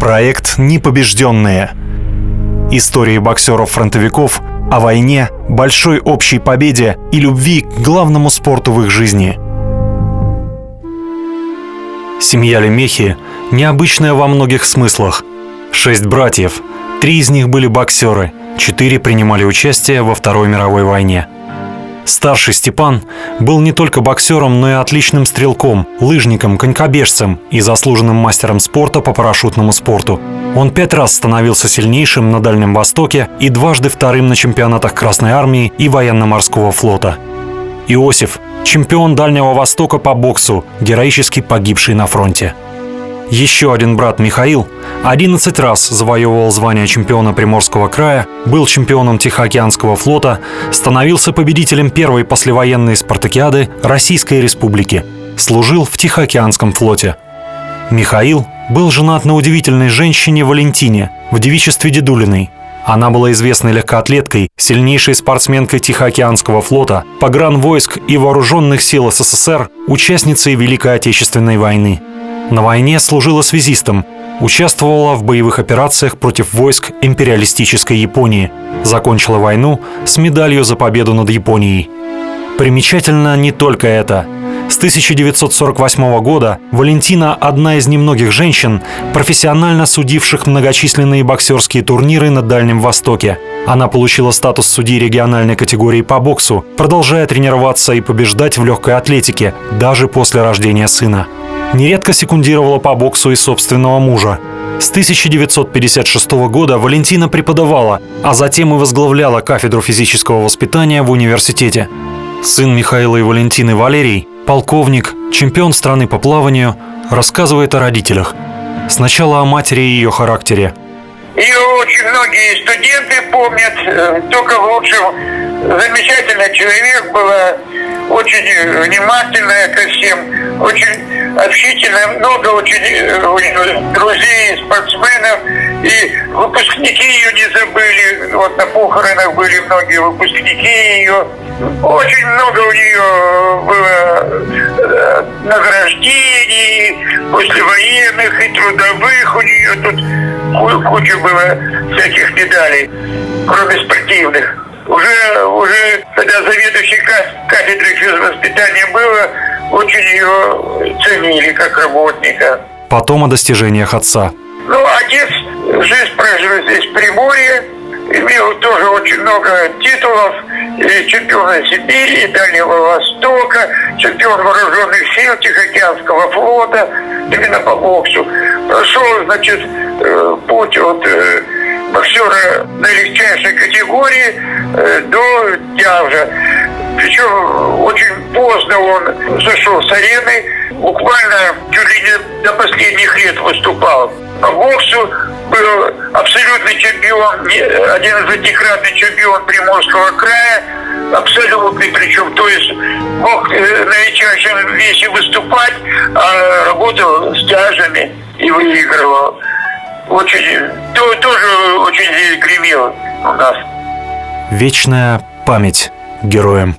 Проект «Непобежденные». Истории боксеров-фронтовиков о войне, большой общей победе и любви к главному спорту в их жизни. Семья Лемехи необычная во многих смыслах. Шесть братьев, три из них были боксеры, четыре принимали участие во Второй мировой войне – Старший Степан был не только боксером, но и отличным стрелком, лыжником, конькобежцем и заслуженным мастером спорта по парашютному спорту. Он пять раз становился сильнейшим на Дальнем Востоке и дважды вторым на чемпионатах Красной Армии и Военно-морского флота. Иосиф – чемпион Дальнего Востока по боксу, героически погибший на фронте. Еще один брат Михаил 11 раз завоевывал звание чемпиона Приморского края, был чемпионом Тихоокеанского флота, становился победителем первой послевоенной спартакиады Российской Республики, служил в Тихоокеанском флоте. Михаил был женат на удивительной женщине Валентине в девичестве Дедулиной. Она была известной легкоатлеткой, сильнейшей спортсменкой Тихоокеанского флота, погранвойск и вооруженных сил СССР, участницей Великой Отечественной войны. На войне служила связистом, участвовала в боевых операциях против войск империалистической Японии, закончила войну с медалью за победу над Японией. Примечательно не только это. С 1948 года Валентина – одна из немногих женщин, профессионально судивших многочисленные боксерские турниры на Дальнем Востоке. Она получила статус судьи региональной категории по боксу, продолжая тренироваться и побеждать в легкой атлетике, даже после рождения сына нередко секундировала по боксу и собственного мужа. С 1956 года Валентина преподавала, а затем и возглавляла кафедру физического воспитания в университете. Сын Михаила и Валентины Валерий, полковник, чемпион страны по плаванию, рассказывает о родителях. Сначала о матери и ее характере. Ее очень многие студенты помнят, э, только в лучшем. Замечательный человек была, очень внимательная ко всем, очень общительная, много очень э, друзей, спортсменов. И выпускники ее не забыли. Вот на похоронах были многие выпускники ее. Очень много у нее было э, награждений послевоенных и трудовых. У нее тут куча было всяких медалей, кроме спортивных. Уже, уже когда заведующий кафедрой физвоспитания было, очень ее ценили как работника. Потом о достижениях отца. Ну, отец жизнь прожил здесь в Приморье, имел тоже очень много титулов, чемпиона Сибири, Дальнего Востока, чемпион вооруженных сил Тихоокеанского флота, именно по боксу. Прошел, значит, э, путь от э, боксера наилегчайшей категории э, до тяжа. Причем очень поздно он зашел с арены, буквально чуть ли не до последних лет выступал. По боксу был абсолютный чемпион, один из пятикратный чемпион Приморского края, абсолютный причем, то есть мог э, на величайшем весе выступать, а работал с тяжами и выигрывал. Очень, то, тоже очень гремел у нас. Вечная память героям.